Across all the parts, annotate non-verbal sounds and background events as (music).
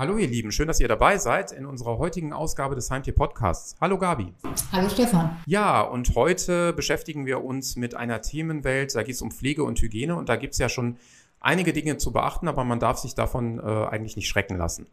Hallo ihr Lieben, schön, dass ihr dabei seid in unserer heutigen Ausgabe des Heimtier Podcasts. Hallo Gabi. Hallo Stefan. Ja, und heute beschäftigen wir uns mit einer Themenwelt, da geht es um Pflege und Hygiene und da gibt es ja schon einige Dinge zu beachten, aber man darf sich davon äh, eigentlich nicht schrecken lassen.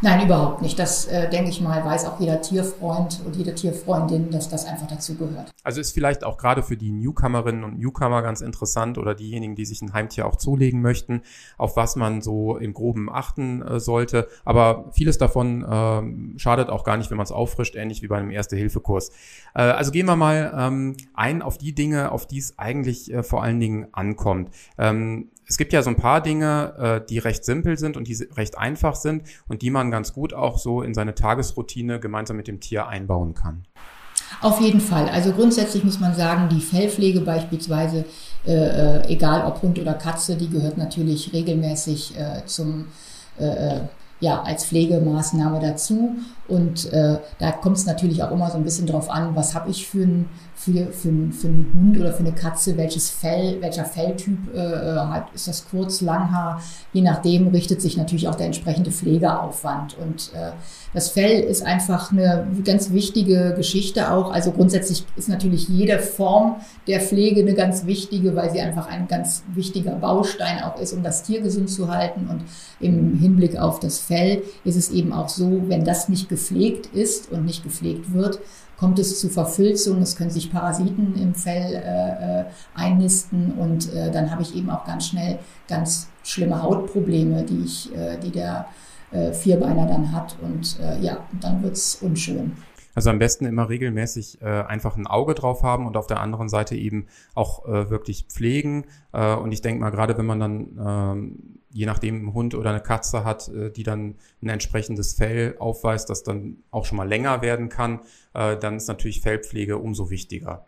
Nein, überhaupt nicht. Das, äh, denke ich mal, weiß auch jeder Tierfreund und jede Tierfreundin, dass das einfach dazu gehört. Also ist vielleicht auch gerade für die Newcomerinnen und Newcomer ganz interessant oder diejenigen, die sich ein Heimtier auch zulegen möchten, auf was man so im Groben achten äh, sollte. Aber vieles davon äh, schadet auch gar nicht, wenn man es auffrischt, ähnlich wie bei einem Erste-Hilfe-Kurs. Äh, also gehen wir mal ähm, ein auf die Dinge, auf die es eigentlich äh, vor allen Dingen ankommt. Ähm, es gibt ja so ein paar Dinge, äh, die recht simpel sind und die recht einfach sind und die man ganz gut auch so in seine Tagesroutine gemeinsam mit dem Tier einbauen kann. Auf jeden Fall. Also grundsätzlich muss man sagen, die Fellpflege beispielsweise, äh, äh egal ob Hund oder Katze, die gehört natürlich regelmäßig äh, zum äh, äh ja, als Pflegemaßnahme dazu. Und äh, da kommt es natürlich auch immer so ein bisschen drauf an, was habe ich für einen für, für, für einen Hund oder für eine Katze, welches Fell, welcher Felltyp äh, äh, hat, ist das kurz, Langhaar, je nachdem richtet sich natürlich auch der entsprechende Pflegeaufwand. Und äh, das Fell ist einfach eine ganz wichtige Geschichte auch. Also grundsätzlich ist natürlich jede Form der Pflege eine ganz wichtige, weil sie einfach ein ganz wichtiger Baustein auch ist, um das Tier gesund zu halten. Und im Hinblick auf das Fell ist es eben auch so, wenn das nicht gepflegt ist und nicht gepflegt wird, kommt es zu Verfilzung, es können sich Parasiten im Fell äh, äh, einnisten und äh, dann habe ich eben auch ganz schnell ganz schlimme Hautprobleme, die ich, äh, die der äh, Vierbeiner dann hat und äh, ja, dann wird es unschön. Also am besten immer regelmäßig äh, einfach ein Auge drauf haben und auf der anderen Seite eben auch äh, wirklich pflegen. Äh, und ich denke mal, gerade wenn man dann ähm, je nachdem ein Hund oder eine Katze hat, äh, die dann ein entsprechendes Fell aufweist, das dann auch schon mal länger werden kann, äh, dann ist natürlich Fellpflege umso wichtiger.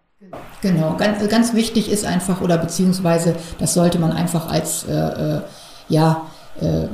Genau, ganz, ganz wichtig ist einfach, oder beziehungsweise das sollte man einfach als äh, äh ja, äh,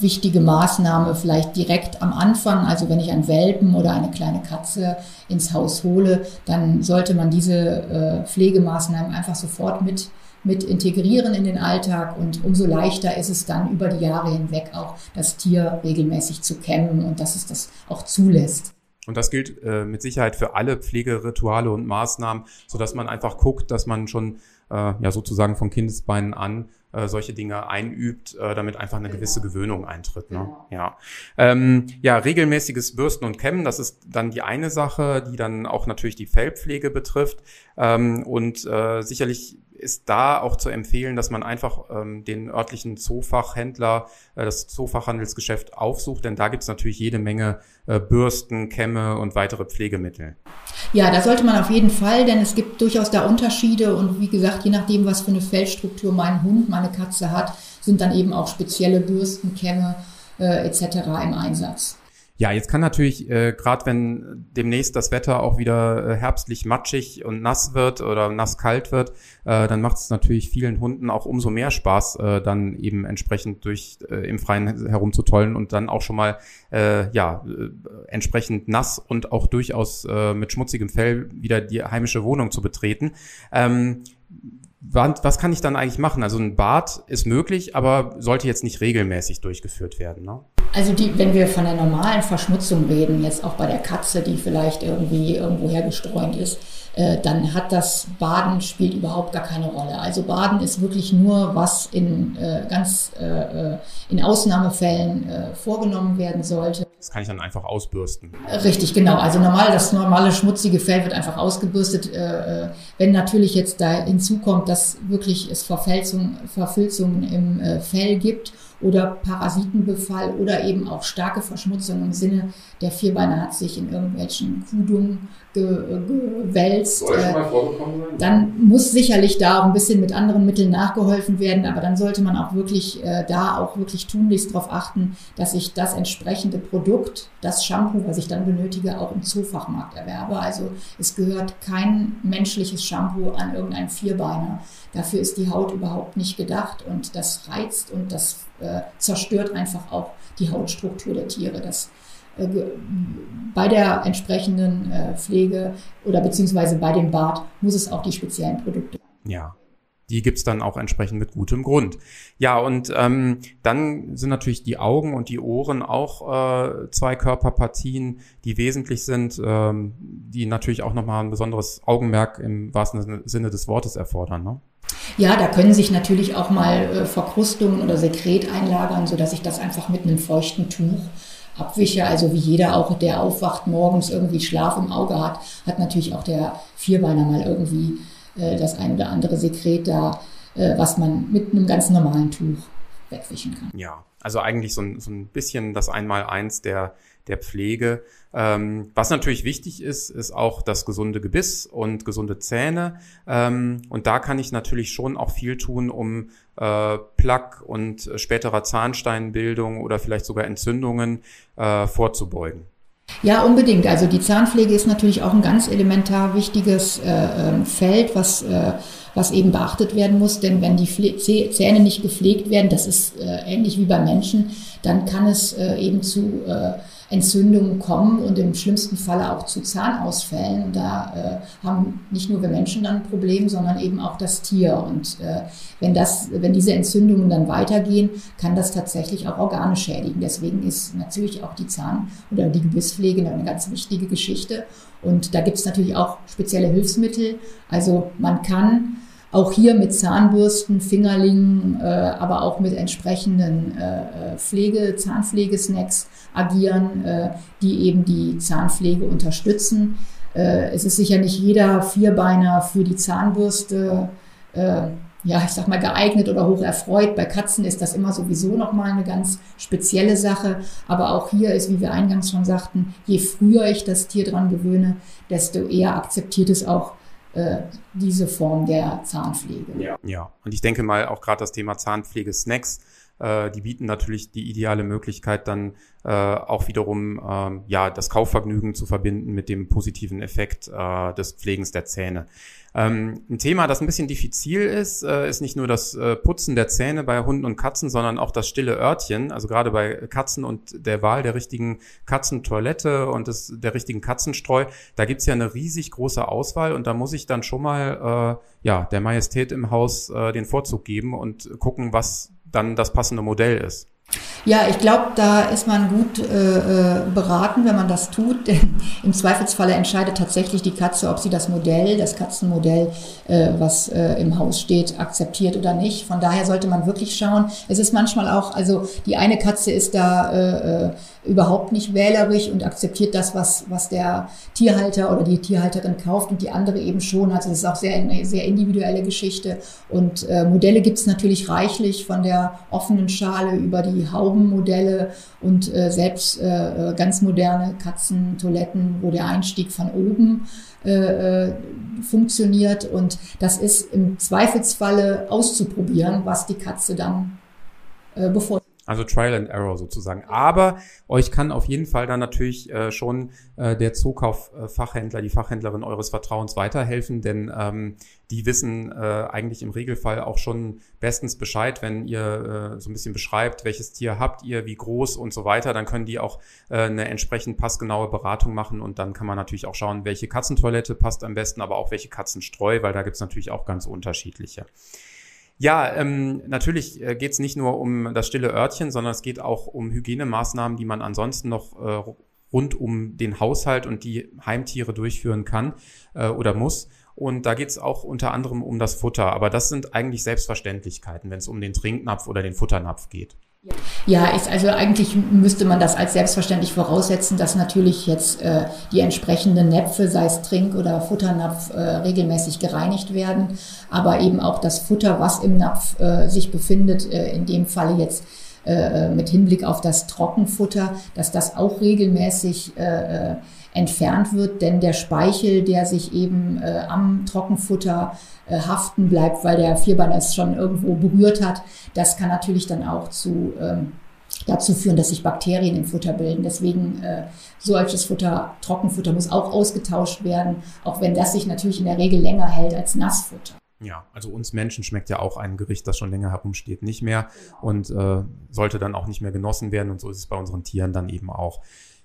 wichtige Maßnahme vielleicht direkt am Anfang, also wenn ich einen Welpen oder eine kleine Katze ins Haus hole, dann sollte man diese äh, Pflegemaßnahmen einfach sofort mit mit integrieren in den Alltag und umso leichter ist es dann über die Jahre hinweg auch das Tier regelmäßig zu kämmen und dass es das auch zulässt. Und das gilt äh, mit Sicherheit für alle Pflegerituale und Maßnahmen, so dass man einfach guckt, dass man schon äh, ja sozusagen von Kindesbeinen an äh, solche Dinge einübt, äh, damit einfach eine genau. gewisse Gewöhnung eintritt. Ne? Genau. Ja. Ähm, ja, regelmäßiges Bürsten und Kämmen, das ist dann die eine Sache, die dann auch natürlich die Fellpflege betrifft. Ähm, und äh, sicherlich ist da auch zu empfehlen, dass man einfach ähm, den örtlichen Zoofachhändler, äh, das Zoofachhandelsgeschäft aufsucht, denn da gibt es natürlich jede Menge äh, Bürsten, Kämme und weitere Pflegemittel. Ja, da sollte man auf jeden Fall, denn es gibt durchaus da Unterschiede und wie gesagt, je nachdem, was für eine Fellstruktur mein Hund, meine Katze hat, sind dann eben auch spezielle Bürsten, Kämme äh, etc. im Einsatz. Ja, jetzt kann natürlich, äh, gerade wenn demnächst das Wetter auch wieder äh, herbstlich matschig und nass wird oder nass kalt wird, äh, dann macht es natürlich vielen Hunden auch umso mehr Spaß, äh, dann eben entsprechend durch äh, im Freien herumzutollen und dann auch schon mal äh, ja äh, entsprechend nass und auch durchaus äh, mit schmutzigem Fell wieder die heimische Wohnung zu betreten. Ähm, was kann ich dann eigentlich machen? Also ein Bad ist möglich, aber sollte jetzt nicht regelmäßig durchgeführt werden. Ne? Also die, wenn wir von der normalen Verschmutzung reden, jetzt auch bei der Katze, die vielleicht irgendwie irgendwo hergestreunt ist, äh, dann hat das Baden spielt überhaupt gar keine Rolle. Also Baden ist wirklich nur, was in äh, ganz äh, äh in Ausnahmefällen äh, vorgenommen werden sollte. Das kann ich dann einfach ausbürsten. Richtig, genau. Also normal, das normale schmutzige Fell wird einfach ausgebürstet. Äh, wenn natürlich jetzt da hinzukommt, dass wirklich es Verfilzungen im Fell gibt oder Parasitenbefall oder eben auch starke Verschmutzung im Sinne, der Vierbeiner hat sich in irgendwelchen Kudungen gewälzt. Mal vorgekommen sein? Dann muss sicherlich da auch ein bisschen mit anderen Mitteln nachgeholfen werden, aber dann sollte man auch wirklich äh, da auch wirklich tunlichst darauf achten, dass ich das entsprechende Produkt, das Shampoo, was ich dann benötige, auch im Zoofachmarkt erwerbe. Also es gehört kein menschliches Shampoo an irgendeinen Vierbeiner. Dafür ist die Haut überhaupt nicht gedacht und das reizt und das äh, zerstört einfach auch die Hautstruktur der Tiere. Das äh, bei der entsprechenden äh, Pflege oder beziehungsweise bei dem Bad muss es auch die speziellen Produkte. Ja. die gibt's dann auch entsprechend mit gutem Grund. Ja, und ähm, dann sind natürlich die Augen und die Ohren auch äh, zwei Körperpartien, die wesentlich sind, ähm, die natürlich auch nochmal ein besonderes Augenmerk im wahrsten Sinne des Wortes erfordern. Ne? Ja, da können sich natürlich auch mal äh, Verkrustungen oder Sekret einlagern, sodass ich das einfach mit einem feuchten Tuch abwische. Also wie jeder auch, der aufwacht morgens irgendwie Schlaf im Auge hat, hat natürlich auch der Vierbeiner mal irgendwie äh, das ein oder andere Sekret da, äh, was man mit einem ganz normalen Tuch wegwischen kann. Ja, also eigentlich so ein, so ein bisschen das Einmaleins der, der Pflege. Ähm, was natürlich wichtig ist, ist auch das gesunde Gebiss und gesunde Zähne. Ähm, und da kann ich natürlich schon auch viel tun, um äh, Plaque und späterer Zahnsteinbildung oder vielleicht sogar Entzündungen äh, vorzubeugen. Ja, unbedingt. Also die Zahnpflege ist natürlich auch ein ganz elementar wichtiges äh, ähm, Feld, was, äh, was eben beachtet werden muss. Denn wenn die Pfle Zähne nicht gepflegt werden, das ist äh, ähnlich wie bei Menschen, dann kann es äh, eben zu äh, Entzündungen kommen und im schlimmsten Falle auch zu Zahnausfällen. Und da äh, haben nicht nur wir Menschen dann ein Problem, sondern eben auch das Tier. Und äh, wenn, das, wenn diese Entzündungen dann weitergehen, kann das tatsächlich auch Organe schädigen. Deswegen ist natürlich auch die Zahn- oder die Gebisspflege eine ganz wichtige Geschichte. Und da gibt es natürlich auch spezielle Hilfsmittel. Also man kann auch hier mit Zahnbürsten, Fingerlingen, äh, aber auch mit entsprechenden äh, Pflege, Zahnpflegesnacks agieren, äh, die eben die Zahnpflege unterstützen. Äh, es ist sicher nicht jeder Vierbeiner für die Zahnbürste, äh, ja, ich sag mal, geeignet oder hoch erfreut. Bei Katzen ist das immer sowieso nochmal eine ganz spezielle Sache. Aber auch hier ist, wie wir eingangs schon sagten, je früher ich das Tier dran gewöhne, desto eher akzeptiert es auch äh, diese Form der Zahnpflege. Ja, ja. und ich denke mal auch gerade das Thema Zahnpflege-Snacks, äh, die bieten natürlich die ideale Möglichkeit dann äh, auch wiederum äh, ja das Kaufvergnügen zu verbinden mit dem positiven Effekt äh, des Pflegens der Zähne. Ähm, ein Thema, das ein bisschen diffizil ist, äh, ist nicht nur das äh, Putzen der Zähne bei Hunden und Katzen, sondern auch das stille Örtchen. Also gerade bei Katzen und der Wahl der richtigen Katzentoilette und des, der richtigen Katzenstreu, da gibt's ja eine riesig große Auswahl und da muss ich dann schon mal äh, ja der Majestät im Haus äh, den Vorzug geben und gucken, was dann das passende Modell ist. Ja, ich glaube, da ist man gut äh, äh, beraten, wenn man das tut. Denn (laughs) im Zweifelsfalle entscheidet tatsächlich die Katze, ob sie das Modell, das Katzenmodell, äh, was äh, im Haus steht, akzeptiert oder nicht. Von daher sollte man wirklich schauen. Es ist manchmal auch, also die eine Katze ist da äh, äh überhaupt nicht wählerisch und akzeptiert das, was, was der Tierhalter oder die Tierhalterin kauft und die andere eben schon. Also es ist auch sehr, eine sehr individuelle Geschichte. Und äh, Modelle gibt es natürlich reichlich von der offenen Schale über die Haubenmodelle und äh, selbst äh, äh, ganz moderne Katzentoiletten, wo der Einstieg von oben äh, äh, funktioniert. Und das ist im Zweifelsfalle auszuprobieren, was die Katze dann äh, bevorzugt. Also Trial and Error sozusagen. Aber euch kann auf jeden Fall dann natürlich äh, schon äh, der Zukauf-Fachhändler, die Fachhändlerin eures Vertrauens weiterhelfen, denn ähm, die wissen äh, eigentlich im Regelfall auch schon bestens Bescheid, wenn ihr äh, so ein bisschen beschreibt, welches Tier habt ihr, wie groß und so weiter, dann können die auch äh, eine entsprechend passgenaue Beratung machen und dann kann man natürlich auch schauen, welche Katzentoilette passt am besten, aber auch welche Katzenstreu, weil da gibt's natürlich auch ganz unterschiedliche. Ja, ähm, natürlich äh, geht es nicht nur um das stille Örtchen, sondern es geht auch um Hygienemaßnahmen, die man ansonsten noch äh, rund um den Haushalt und die Heimtiere durchführen kann äh, oder muss. Und da geht es auch unter anderem um das Futter. Aber das sind eigentlich Selbstverständlichkeiten, wenn es um den Trinknapf oder den Futternapf geht. Ja, ist, also eigentlich müsste man das als selbstverständlich voraussetzen, dass natürlich jetzt äh, die entsprechenden Näpfe, sei es Trink- oder Futternapf, äh, regelmäßig gereinigt werden, aber eben auch das Futter, was im Napf äh, sich befindet, äh, in dem Falle jetzt äh, mit Hinblick auf das Trockenfutter, dass das auch regelmäßig äh, äh entfernt wird, denn der Speichel, der sich eben äh, am Trockenfutter äh, haften bleibt, weil der Vierbeiner es schon irgendwo berührt hat, das kann natürlich dann auch zu ähm, dazu führen, dass sich Bakterien im Futter bilden. Deswegen äh, solches Futter, Trockenfutter muss auch ausgetauscht werden, auch wenn das sich natürlich in der Regel länger hält als Nassfutter. Ja, also uns Menschen schmeckt ja auch ein Gericht, das schon länger herumsteht, nicht mehr und äh, sollte dann auch nicht mehr genossen werden und so ist es bei unseren Tieren dann eben auch.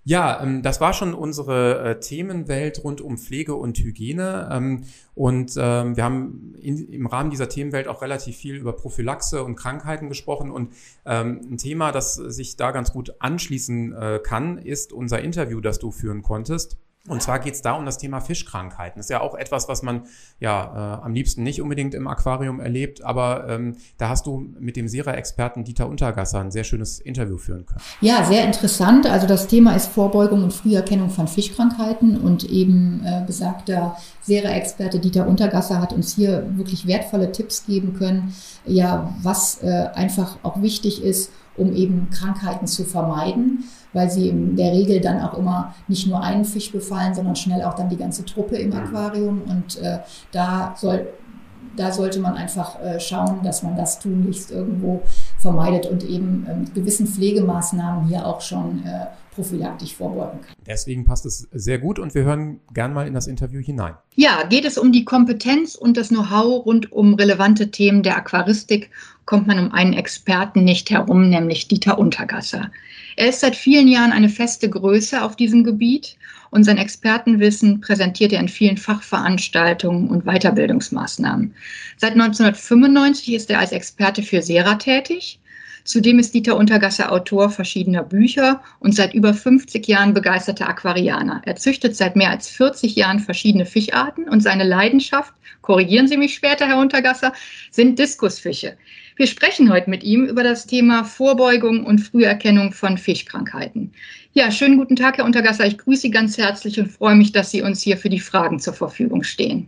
Ja, ähm, das war schon unsere äh, Themenwelt rund um Pflege und Hygiene. Ähm, und ähm, wir haben in, im Rahmen dieser Themenwelt auch relativ viel über Prophylaxe und Krankheiten gesprochen. Und ähm, ein Thema, das sich da ganz gut anschließen äh, kann, ist unser Interview, das du führen konntest. Und zwar geht es da um das Thema Fischkrankheiten. Das ist ja auch etwas, was man ja äh, am liebsten nicht unbedingt im Aquarium erlebt, aber ähm, da hast du mit dem Sera-Experten Dieter Untergasser ein sehr schönes Interview führen können. Ja, sehr interessant. Also das Thema ist Vorbeugung und Früherkennung von Fischkrankheiten und eben äh, besagter Sera-Experte Dieter Untergasser hat uns hier wirklich wertvolle Tipps geben können, ja, was äh, einfach auch wichtig ist, um eben Krankheiten zu vermeiden weil sie in der Regel dann auch immer nicht nur einen Fisch befallen, sondern schnell auch dann die ganze Truppe im mhm. Aquarium. Und äh, da soll da sollte man einfach äh, schauen, dass man das tunlichst irgendwo vermeidet und eben äh, mit gewissen Pflegemaßnahmen hier auch schon äh, prophylaktisch vorbeugen kann. Deswegen passt es sehr gut und wir hören gern mal in das Interview hinein. Ja, geht es um die Kompetenz und das Know-how rund um relevante Themen der Aquaristik, kommt man um einen Experten nicht herum, nämlich Dieter Untergasser. Er ist seit vielen Jahren eine feste Größe auf diesem Gebiet und sein Expertenwissen präsentiert er in vielen Fachveranstaltungen und Weiterbildungsmaßnahmen. Seit 1995 ist er als Experte für Sera tätig. Zudem ist Dieter Untergasser Autor verschiedener Bücher und seit über 50 Jahren begeisterter Aquarianer. Er züchtet seit mehr als 40 Jahren verschiedene Fischarten und seine Leidenschaft, korrigieren Sie mich später, Herr Untergasser, sind Diskusfische. Wir sprechen heute mit ihm über das Thema Vorbeugung und Früherkennung von Fischkrankheiten. Ja, schönen guten Tag, Herr Untergasser. Ich grüße Sie ganz herzlich und freue mich, dass Sie uns hier für die Fragen zur Verfügung stehen.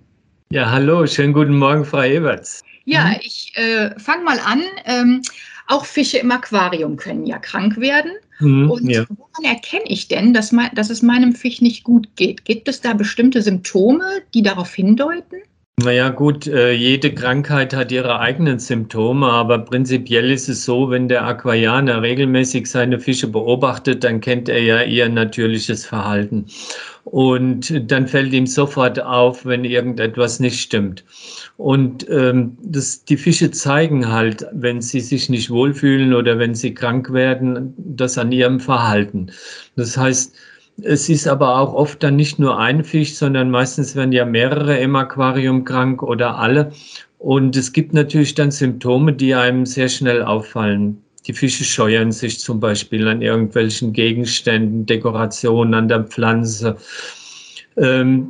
Ja, hallo, schönen guten Morgen, Frau Eberts. Ja, mhm. ich äh, fange mal an. Ähm, auch Fische im Aquarium können ja krank werden. Mhm, und ja. woran erkenne ich denn, dass, mein, dass es meinem Fisch nicht gut geht? Gibt es da bestimmte Symptome, die darauf hindeuten? Naja gut, äh, jede Krankheit hat ihre eigenen Symptome, aber prinzipiell ist es so, wenn der Aquarianer regelmäßig seine Fische beobachtet, dann kennt er ja ihr natürliches Verhalten. Und dann fällt ihm sofort auf, wenn irgendetwas nicht stimmt. Und ähm, das, die Fische zeigen halt, wenn sie sich nicht wohlfühlen oder wenn sie krank werden, das an ihrem Verhalten. Das heißt, es ist aber auch oft dann nicht nur ein Fisch, sondern meistens werden ja mehrere im Aquarium krank oder alle. Und es gibt natürlich dann Symptome, die einem sehr schnell auffallen. Die Fische scheuern sich zum Beispiel an irgendwelchen Gegenständen, Dekorationen an der Pflanze. Ähm,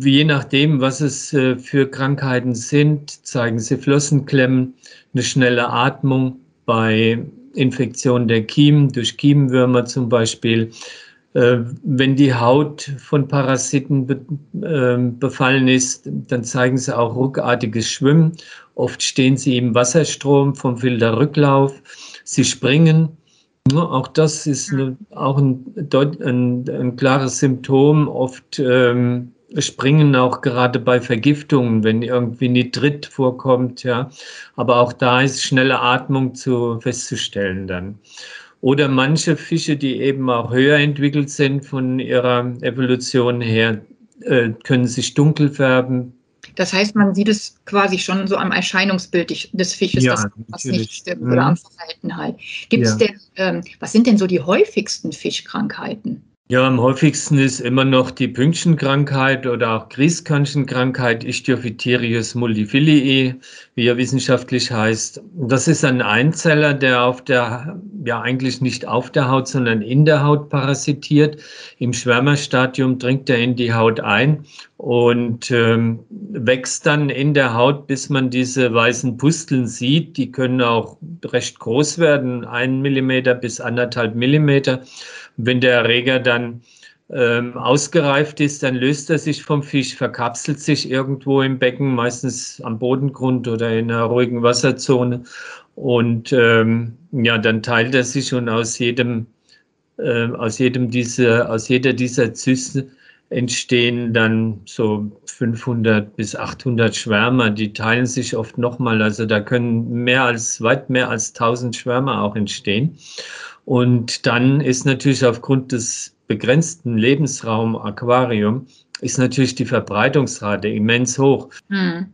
je nachdem, was es äh, für Krankheiten sind, zeigen sie Flossenklemmen, eine schnelle Atmung bei Infektionen der Kiemen, durch Kiemenwürmer zum Beispiel, wenn die Haut von Parasiten be, äh, befallen ist, dann zeigen sie auch ruckartiges Schwimmen. Oft stehen sie im Wasserstrom vom Filterrücklauf. Sie springen. Auch das ist eine, auch ein, ein, ein, klares Symptom. Oft ähm, springen auch gerade bei Vergiftungen, wenn irgendwie Nitrit vorkommt. Ja. Aber auch da ist schnelle Atmung zu, festzustellen dann. Oder manche Fische, die eben auch höher entwickelt sind von ihrer Evolution her, äh, können sich dunkel färben. Das heißt, man sieht es quasi schon so am Erscheinungsbild des Fisches, ja, dass was nicht stimmt mhm. oder am Verhalten halt. Gibt es ja. denn, ähm, was sind denn so die häufigsten Fischkrankheiten? Ja, am häufigsten ist immer noch die Pünktchenkrankheit oder auch Grießkörnchenkrankheit, Ichthyophyterius multifilii, wie er wissenschaftlich heißt. Das ist ein Einzeller, der auf der, ja eigentlich nicht auf der Haut, sondern in der Haut parasitiert. Im Schwärmerstadium dringt er in die Haut ein und ähm, wächst dann in der Haut, bis man diese weißen Pusteln sieht. Die können auch recht groß werden, ein Millimeter bis anderthalb Millimeter. Wenn der Erreger dann ähm, ausgereift ist, dann löst er sich vom Fisch, verkapselt sich irgendwo im Becken, meistens am Bodengrund oder in einer ruhigen Wasserzone. Und ähm, ja, dann teilt er sich und aus jedem, äh, aus jedem dieser, aus jeder dieser Zysten entstehen dann so 500 bis 800 Schwärmer, die teilen sich oft nochmal. Also da können mehr als, weit mehr als 1000 Schwärmer auch entstehen. Und dann ist natürlich aufgrund des begrenzten Lebensraum Aquarium ist natürlich die Verbreitungsrate immens hoch. Hm.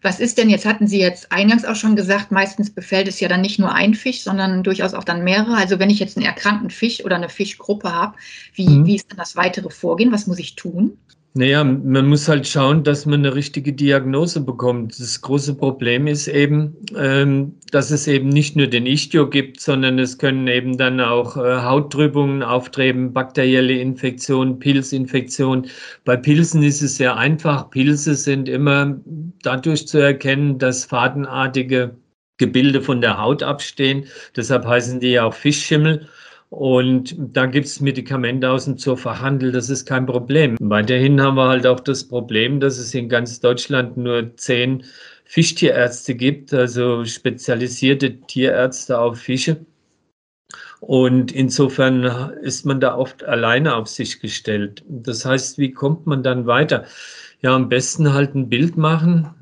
Was ist denn, jetzt hatten Sie jetzt eingangs auch schon gesagt, meistens befällt es ja dann nicht nur ein Fisch, sondern durchaus auch dann mehrere. Also wenn ich jetzt einen erkrankten Fisch oder eine Fischgruppe habe, wie, mhm. wie ist dann das weitere Vorgehen? Was muss ich tun? Naja, man muss halt schauen, dass man eine richtige Diagnose bekommt. Das große Problem ist eben, ähm, dass es eben nicht nur den Ichtio gibt, sondern es können eben dann auch äh, Hauttrübungen auftreten, bakterielle Infektionen, Pilzinfektionen. Bei Pilzen ist es sehr einfach. Pilze sind immer dadurch zu erkennen, dass fadenartige Gebilde von der Haut abstehen. Deshalb heißen die ja auch Fischschimmel. Und da gibt es Medikamente aus dem Zoofachhandel, das ist kein Problem. Weiterhin haben wir halt auch das Problem, dass es in ganz Deutschland nur zehn Fischtierärzte gibt, also spezialisierte Tierärzte auf Fische. Und insofern ist man da oft alleine auf sich gestellt. Das heißt, wie kommt man dann weiter? Ja, am besten halt ein Bild machen,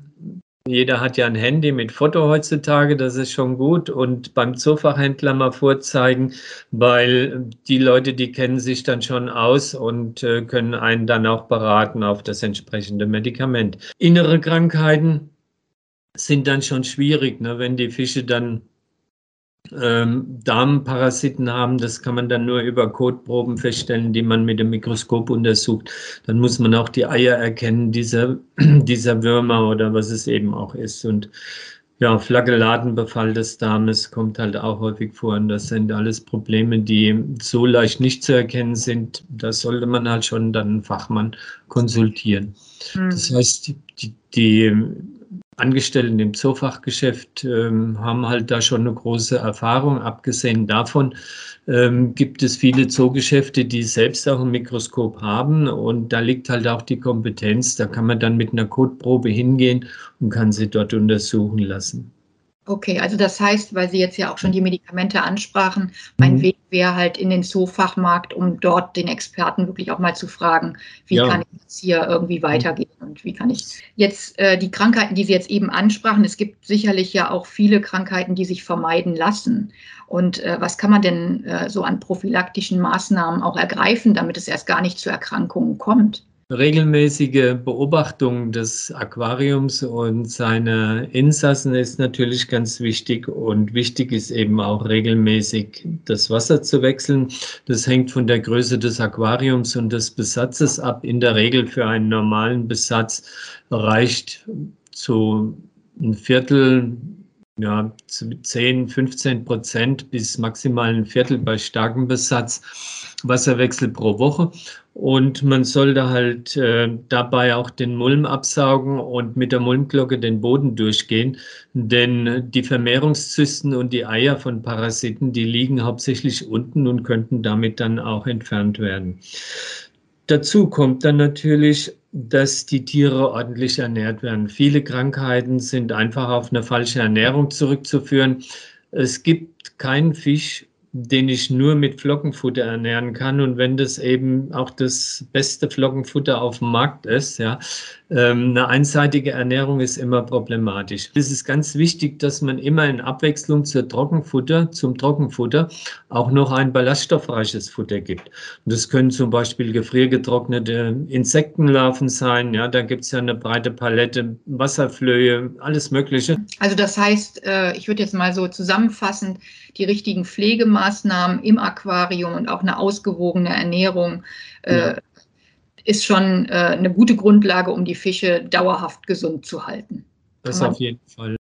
jeder hat ja ein Handy mit Foto heutzutage, das ist schon gut. Und beim Zoofachhändler mal vorzeigen, weil die Leute, die kennen sich dann schon aus und äh, können einen dann auch beraten auf das entsprechende Medikament. Innere Krankheiten sind dann schon schwierig, ne, wenn die Fische dann ähm, Darmparasiten haben. Das kann man dann nur über Kotproben feststellen, die man mit dem Mikroskop untersucht. Dann muss man auch die Eier erkennen dieser, (clears throat) dieser Würmer oder was es eben auch ist. Und ja, Flagellatenbefall des Darmes kommt halt auch häufig vor. Und das sind alles Probleme, die so leicht nicht zu erkennen sind. Da sollte man halt schon dann einen Fachmann konsultieren. Mhm. Das heißt, die, die Angestellten im Zoofachgeschäft ähm, haben halt da schon eine große Erfahrung. Abgesehen davon ähm, gibt es viele Zoogeschäfte, die selbst auch ein Mikroskop haben und da liegt halt auch die Kompetenz. Da kann man dann mit einer Kotprobe hingehen und kann sie dort untersuchen lassen. Okay, also das heißt, weil Sie jetzt ja auch schon die Medikamente ansprachen, mein mhm. Weg wäre halt in den Zoofachmarkt, um dort den Experten wirklich auch mal zu fragen, wie ja. kann ich jetzt hier irgendwie weitergehen und wie kann ich jetzt äh, die Krankheiten, die Sie jetzt eben ansprachen, es gibt sicherlich ja auch viele Krankheiten, die sich vermeiden lassen. Und äh, was kann man denn äh, so an prophylaktischen Maßnahmen auch ergreifen, damit es erst gar nicht zu Erkrankungen kommt? Regelmäßige Beobachtung des Aquariums und seiner Insassen ist natürlich ganz wichtig und wichtig ist eben auch regelmäßig das Wasser zu wechseln. Das hängt von der Größe des Aquariums und des Besatzes ab. In der Regel für einen normalen Besatz reicht zu ein Viertel ja, 10, 15 Prozent bis maximal ein Viertel bei starkem Besatz Wasserwechsel pro Woche. Und man sollte halt äh, dabei auch den Mulm absaugen und mit der Mulmglocke den Boden durchgehen. Denn die Vermehrungszysten und die Eier von Parasiten, die liegen hauptsächlich unten und könnten damit dann auch entfernt werden. Dazu kommt dann natürlich, dass die Tiere ordentlich ernährt werden. Viele Krankheiten sind einfach auf eine falsche Ernährung zurückzuführen. Es gibt keinen Fisch den ich nur mit Flockenfutter ernähren kann. Und wenn das eben auch das beste Flockenfutter auf dem Markt ist, ja, eine einseitige Ernährung ist immer problematisch. Es ist ganz wichtig, dass man immer in Abwechslung zur Trockenfutter, zum Trockenfutter auch noch ein ballaststoffreiches Futter gibt. Und das können zum Beispiel gefriergetrocknete Insektenlarven sein. Ja, da gibt es ja eine breite Palette, Wasserflöhe, alles Mögliche. Also das heißt, äh, ich würde jetzt mal so zusammenfassend die richtigen Pflegemaßnahmen im Aquarium und auch eine ausgewogene Ernährung äh, ja ist schon äh, eine gute Grundlage, um die Fische dauerhaft gesund zu halten. Das auf jeden Fall.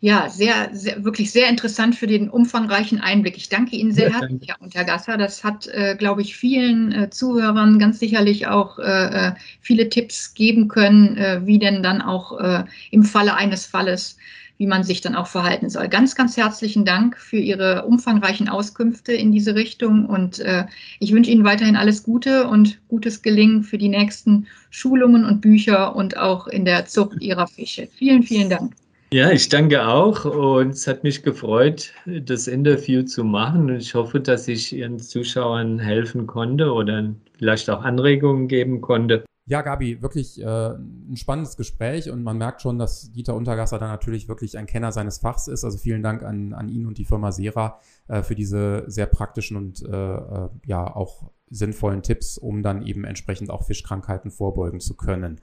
Ja, sehr, sehr, wirklich sehr interessant für den umfangreichen Einblick. Ich danke Ihnen sehr ja, herzlich, Herr Untergasser. Das hat, äh, glaube ich, vielen äh, Zuhörern ganz sicherlich auch äh, äh viele Tipps geben können, äh, wie denn dann auch äh, im Falle eines Falles wie man sich dann auch verhalten soll. Ganz, ganz herzlichen Dank für Ihre umfangreichen Auskünfte in diese Richtung und äh, ich wünsche Ihnen weiterhin alles Gute und gutes Gelingen für die nächsten Schulungen und Bücher und auch in der Zucht Ihrer Fische. Vielen, vielen Dank. Ja, ich danke auch und es hat mich gefreut, das Interview zu machen und ich hoffe, dass ich Ihren Zuschauern helfen konnte oder vielleicht auch Anregungen geben konnte. Ja, Gabi, wirklich äh, ein spannendes Gespräch und man merkt schon, dass Dieter Untergasser da natürlich wirklich ein Kenner seines Fachs ist. Also vielen Dank an, an ihn und die Firma Sera äh, für diese sehr praktischen und äh, äh, ja auch sinnvollen Tipps, um dann eben entsprechend auch Fischkrankheiten vorbeugen zu können.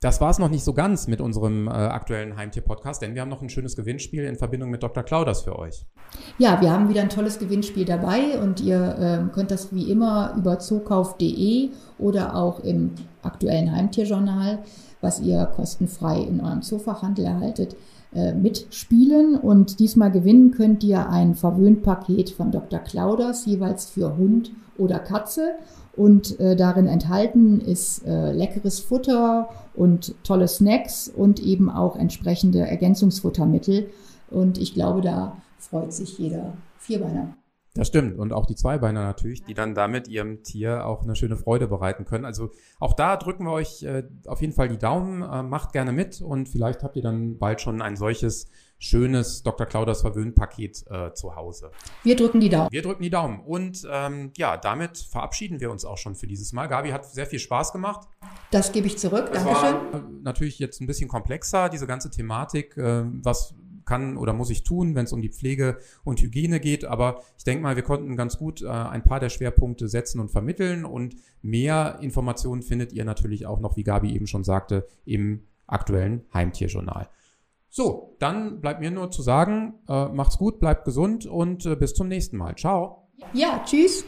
Das war es noch nicht so ganz mit unserem äh, aktuellen Heimtier-Podcast, denn wir haben noch ein schönes Gewinnspiel in Verbindung mit Dr. Clauders für euch. Ja, wir haben wieder ein tolles Gewinnspiel dabei und ihr äh, könnt das wie immer über zookauf.de oder auch im aktuellen Heimtierjournal, was ihr kostenfrei in eurem Zoofachhandel erhaltet, äh, mitspielen. Und diesmal gewinnen könnt ihr ein Verwöhnpaket von Dr. Clauders, jeweils für Hund oder Katze. Und äh, darin enthalten ist äh, leckeres Futter und tolle Snacks und eben auch entsprechende Ergänzungsfuttermittel. Und ich glaube, da freut sich jeder Vierbeiner. Das stimmt. Und auch die Zweibeiner natürlich, die dann damit ihrem Tier auch eine schöne Freude bereiten können. Also auch da drücken wir euch äh, auf jeden Fall die Daumen. Äh, macht gerne mit und vielleicht habt ihr dann bald schon ein solches schönes Dr. Clauders Verwöhnpaket äh, zu Hause. Wir drücken die Daumen. Wir drücken die Daumen. Und ähm, ja, damit verabschieden wir uns auch schon für dieses Mal. Gabi hat sehr viel Spaß gemacht. Das gebe ich zurück. Es Dankeschön. war äh, natürlich jetzt ein bisschen komplexer, diese ganze Thematik, äh, was kann oder muss ich tun, wenn es um die Pflege und Hygiene geht. Aber ich denke mal, wir konnten ganz gut äh, ein paar der Schwerpunkte setzen und vermitteln. Und mehr Informationen findet ihr natürlich auch noch, wie Gabi eben schon sagte, im aktuellen Heimtierjournal. So, dann bleibt mir nur zu sagen, äh, macht's gut, bleibt gesund und äh, bis zum nächsten Mal. Ciao. Ja, tschüss.